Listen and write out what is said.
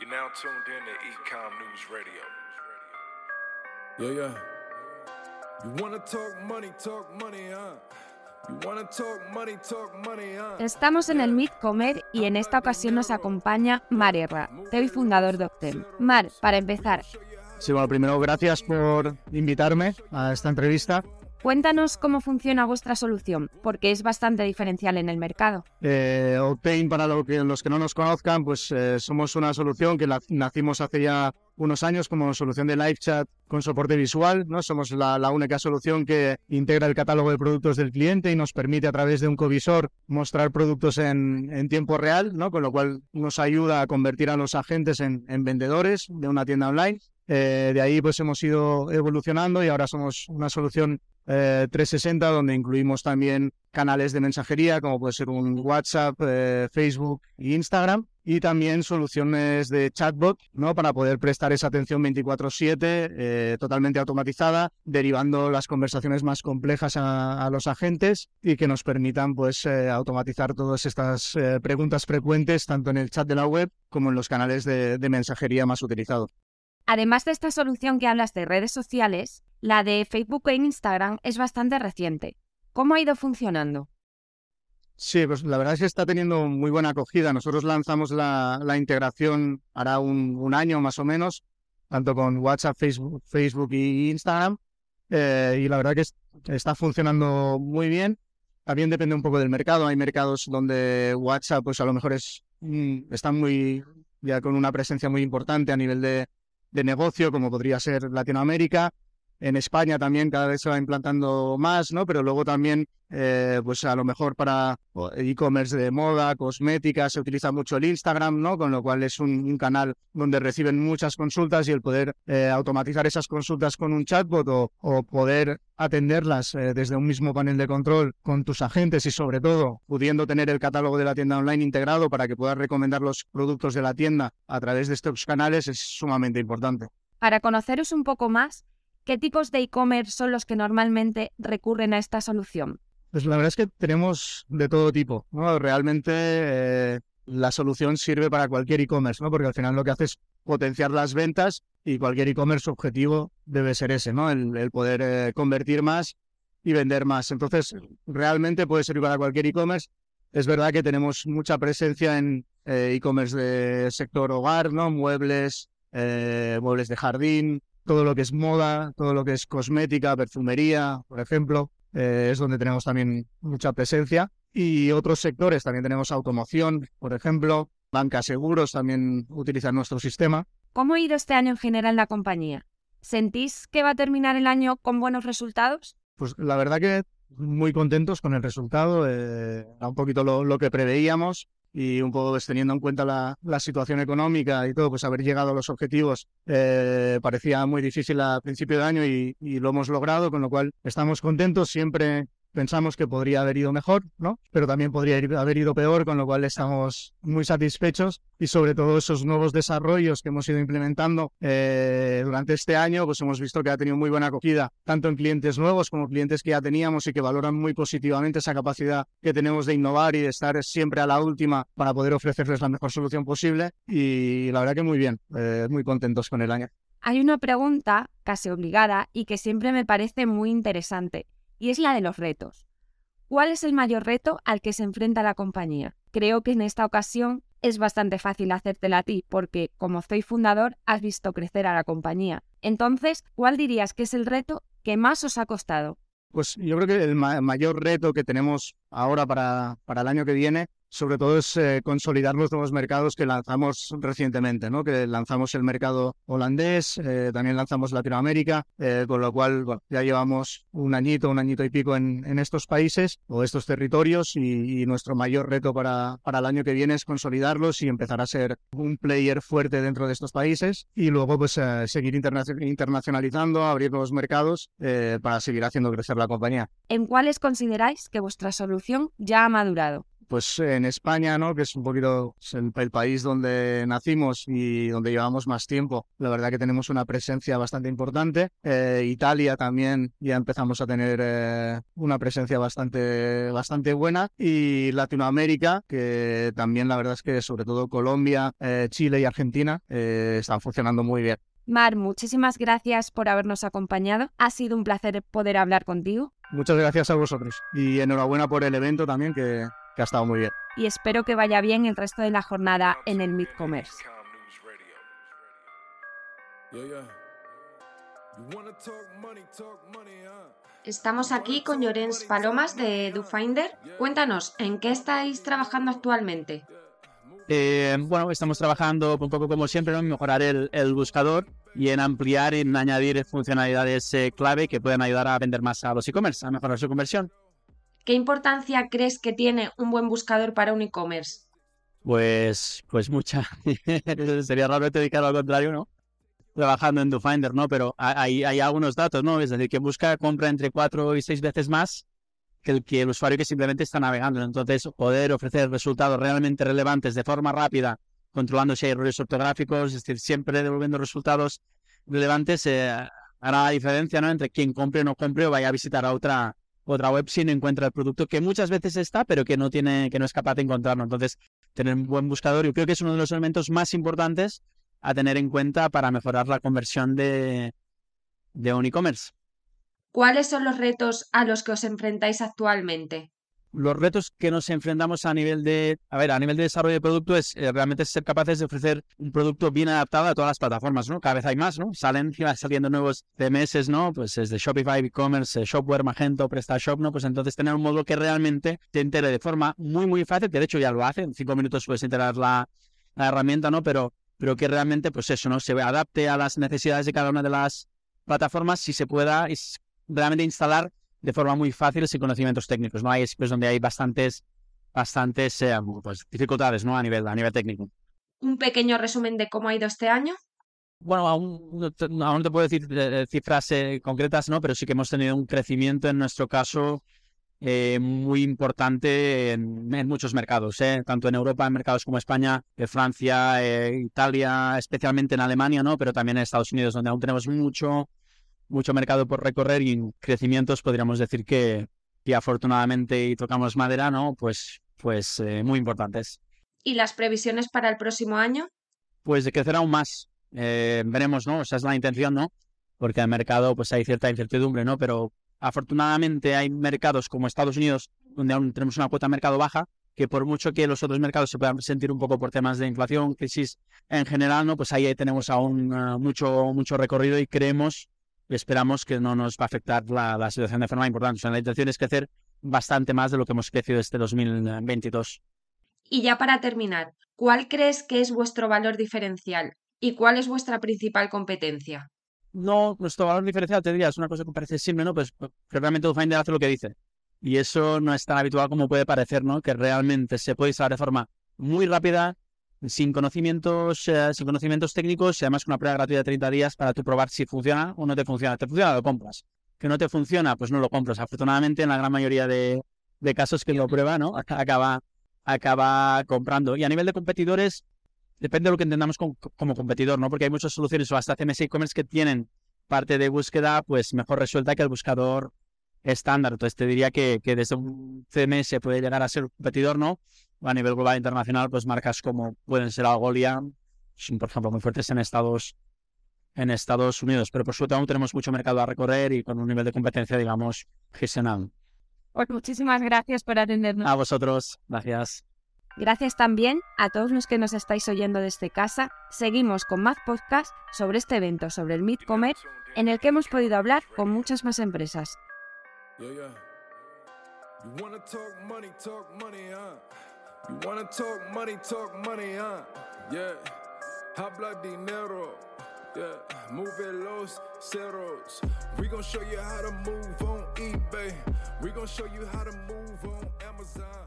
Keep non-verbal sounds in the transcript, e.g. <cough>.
You're now tuned in to Ecom News Radio. Yeah, yeah. You wanna talk money, talk money, huh? You wanna talk money, talk money, huh? Estamos en el Meet Comer y en esta ocasión nos acompaña Mar Herra, CEO y fundador de Octem. Mar, para empezar, Sí, bueno, primero gracias por invitarme a esta entrevista. Cuéntanos cómo funciona vuestra solución, porque es bastante diferencial en el mercado. Eh, Octane, para los que no nos conozcan, pues eh, somos una solución que nacimos hace ya unos años como solución de live chat con soporte visual. ¿no? Somos la, única solución que integra el catálogo de productos del cliente y nos permite a través de un covisor mostrar productos en, tiempo real, ¿no? con lo cual nos ayuda a convertir a los agentes en, en vendedores de una tienda online. Eh, de ahí pues hemos ido evolucionando y ahora somos una solución eh, 360 donde incluimos también canales de mensajería como puede ser un WhatsApp, eh, Facebook e Instagram y también soluciones de chatbot ¿no? para poder prestar esa atención 24/7 eh, totalmente automatizada derivando las conversaciones más complejas a, a los agentes y que nos permitan pues eh, automatizar todas estas eh, preguntas frecuentes tanto en el chat de la web como en los canales de- de mensajería más utilizados. Además de esta solución que hablas de redes sociales, la de Facebook e Instagram es bastante reciente. ¿Cómo ha ido funcionando? Sí, pues la verdad es que está teniendo muy buena acogida. Nosotros lanzamos la, integración hará un, año más o menos, tanto con WhatsApp, Facebook, Facebook y Instagram. eh, y la verdad que es- está funcionando muy bien. También depende un poco del mercado. Hay mercados donde WhatsApp, pues a lo mejor es mm, está muy ya con una presencia muy importante a nivel de, de negocio, como podría ser Latinoamérica. En España también cada vez se va implantando más, ¿no? Pero luego también, eh, pues a lo mejor para e-commerce de moda, cosmética, se utiliza mucho el Instagram, ¿no? Con lo cual es un, canal donde reciben muchas consultas y el poder eh, automatizar esas consultas con un chatbot o, o poder atenderlas eh, desde un mismo panel de control con tus agentes y sobre todo pudiendo tener el catálogo de la tienda online integrado para que puedas recomendar los productos de la tienda a través de estos canales es sumamente importante. Para conoceros un poco más, ¿qué tipos de e-commerce son los que normalmente recurren a esta solución? Pues la verdad es que tenemos de todo tipo, ¿no? Realmente eh, la solución sirve para cualquier e-commerce, ¿no? Porque al final lo que hace es potenciar las ventas y cualquier e-commerce objetivo debe ser ese, ¿no? El, poder eh, convertir más y vender más. Entonces, realmente puede servir para cualquier e-commerce. Es verdad que tenemos mucha presencia en eh, e-commerce de sector hogar, ¿no? Muebles, muebles de jardín, todo lo que es moda, todo lo que es cosmética, perfumería, por ejemplo, eh, es donde tenemos también mucha presencia. Y otros sectores, también tenemos automoción, por ejemplo, bancas seguros también utilizan nuestro sistema. ¿Cómo ha ido este año en general la compañía? ¿Sentís que va a terminar el año con buenos resultados? Pues la verdad que muy contentos con el resultado, eh, era un poquito lo, lo que preveíamos y un poco pues, teniendo en cuenta la, situación económica y todo, pues haber llegado a los objetivos eh, parecía muy difícil a principio de año y lo hemos logrado, con lo cual estamos contentos, siempre pensamos que podría haber ido mejor, ¿no? Pero también podría ir- haber ido peor, con lo cual estamos muy satisfechos y sobre todo esos nuevos desarrollos que hemos ido implementando eh, durante este año, pues hemos visto que ha tenido muy buena acogida, tanto en clientes nuevos como clientes que ya teníamos y que valoran muy positivamente esa capacidad que tenemos de innovar y de estar siempre a la última para poder ofrecerles la mejor solución posible. Y la verdad que muy bien, eh, muy contentos con el año. Hay una pregunta casi obligada y que siempre me parece muy interesante, y es la de los retos. ¿Cuál es el mayor reto al que se enfrenta la compañía? Creo que en esta ocasión es bastante fácil hacértela a ti, porque como soy fundador, has visto crecer a la compañía. Entonces, ¿cuál dirías que es el reto que más os ha costado? Pues yo creo que el ma- mayor reto que tenemos ahora para, para el año que viene, sobre todo es eh, consolidar los nuevos mercados que lanzamos recientemente, ¿no? Que lanzamos el mercado holandés, eh, también lanzamos Latinoamérica, eh, con lo cual bueno, ya llevamos un añito, un añito y pico en, en estos países o estos territorios y, y nuestro mayor reto para, para el año que viene es consolidarlos y empezar a ser un player fuerte dentro de estos países y luego pues eh, seguir internacio- internacionalizando, abrir nuevos mercados eh, para seguir haciendo crecer la compañía. ¿En cuáles consideráis que vuestra solución ya ha madurado? pues en España, ¿no? Que es un poquito el, el, país donde nacimos y donde llevamos más tiempo. La verdad que tenemos una presencia bastante importante. Eh, Italia también ya empezamos a tener eh, una presencia bastante, bastante buena. Y Latinoamérica, que también la verdad es que sobre todo Colombia, eh, Chile y Argentina están funcionando muy bien. Mar, muchísimas gracias por habernos acompañado. Ha sido un placer poder hablar contigo. Muchas gracias a vosotros y enhorabuena por el evento también que, que ha estado muy bien. Y espero que vaya bien el resto de la jornada en el Midcommerce. Estamos aquí con Llorens Palomas de DoFinder. Cuéntanos, ¿en qué estáis trabajando actualmente? Eh, bueno, estamos trabajando un poco como siempre en mejorar el, buscador y en ampliar y en añadir funcionalidades eh, clave que puedan ayudar a vender más a los e-commerce, a mejorar su conversión. ¿Qué importancia crees que tiene un buen buscador para un e-commerce? Pues, pues mucha. <laughs> Sería raro dedicar al contrario, ¿no? Trabajando en DoFinder, ¿no? Pero hay, hay algunos datos, ¿no? Es decir, que busca compra entre cuatro y seis veces más que el, que el usuario que simplemente está navegando. Entonces, poder ofrecer resultados realmente relevantes de forma rápida, controlando si hay errores ortográficos, es decir, siempre devolviendo resultados relevantes, eh, hará la diferencia ¿no? entre quien compre o no compre o vaya a visitar a otra, otra web si no encuentra el producto que muchas veces está, pero que no tiene, que no es capaz de encontrarlo. Entonces, tener un buen buscador, yo creo que es uno de los elementos más importantes a tener en cuenta para mejorar la conversión de, de un e-commerce. ¿Cuáles son los retos a los que os enfrentáis actualmente? Los retos que nos enfrentamos a nivel de, a ver, a nivel de desarrollo de producto es eh, realmente ser capaces de ofrecer un producto bien adaptado a todas las plataformas, ¿no? Cada vez hay más, ¿no? Salen saliendo nuevos CMS, ¿no? Pues desde Shopify, e-commerce, Shopware, Magento, PrestaShop, ¿no? Pues entonces tener un modo que realmente te entere de forma muy, muy fácil, que de hecho ya lo hace, en cinco minutos puedes integrar la, la herramienta, ¿no? Pero, pero que realmente, pues eso, ¿no? Se adapte a las necesidades de cada una de las plataformas si se pueda realmente instalar de forma muy fácil sin conocimientos técnicos. No hay sitios donde hay bastantes, bastantes eh, pues, dificultades ¿no? a, nivel, a nivel técnico. Un pequeño resumen de cómo ha ido este año. Bueno, aún, no te puedo decir eh, cifras eh, concretas, ¿no? pero sí que hemos tenido un crecimiento en nuestro caso muy importante en, muchos mercados, tanto en Europa, en mercados como España, Francia, Italia, especialmente en Alemania, ¿no? pero también en Estados Unidos, donde aún tenemos mucho, mucho mercado por recorrer y en crecimientos podríamos decir que, que afortunadamente y tocamos madera, ¿no? Pues, pues eh, muy importantes. ¿Y las previsiones para el próximo año? Pues de crecer aún más. Eh, veremos, ¿no? Esa es la intención, ¿no? Porque en el mercado pues hay cierta incertidumbre, ¿no? Pero afortunadamente hay mercados como Estados Unidos donde aún tenemos una cuota de mercado baja, que por mucho que los otros mercados se puedan sentir un poco por temas de inflación, crisis en general, ¿no? Pues ahí tenemos aún uh, mucho, mucho recorrido y creemos esperamos que no nos va a afectar la, situación de forma importante. O sea, la intención es crecer bastante más de lo que hemos crecido este 2022. Y ya para terminar, ¿cuál crees que es vuestro valor diferencial y cuál es vuestra principal competencia? No, nuestro valor diferencial te diría, es una cosa que parece simple, ¿no? Pues que realmente Finder hace lo que dice. Y eso no es tan habitual como puede parecer, ¿no? Que realmente se puede instalar de forma muy rápida, sin conocimientos, eh, sin conocimientos técnicos y además con una prueba gratuita de 30 días para tú probar si funciona o no te funciona. ¿Te funciona? Lo compras. ¿Que no te funciona? Pues no lo compras. Afortunadamente, en la gran mayoría de, casos que lo prueba, ¿no? <laughs> Acaba, acaba comprando. Y a nivel de competidores, depende de lo que entendamos como, competidor, ¿no? Porque hay muchas soluciones o hasta CMS e-commerce que tienen parte de búsqueda pues mejor resuelta que el buscador estándar. Entonces te diría que, que desde un CMS puede llegar a ser un competidor, ¿no? A nivel global e internacional, pues marcas como pueden ser Algolia, son por ejemplo muy fuertes en Estados, en Estados Unidos, pero por suerte aún tenemos mucho mercado a recorrer y con un nivel de competencia, digamos, gestionado. Pues muchísimas gracias por atendernos. A vosotros, gracias. Gracias también a todos los que nos estáis oyendo desde casa. Seguimos con más podcasts sobre este evento, sobre el Midcommerce, en el que hemos podido hablar con muchas más empresas. You wanna talk money, talk money, huh? Yeah. Habla dinero. Yeah. Move los ceros. We gon' show you how to move on eBay. We gon' show you how to move on Amazon.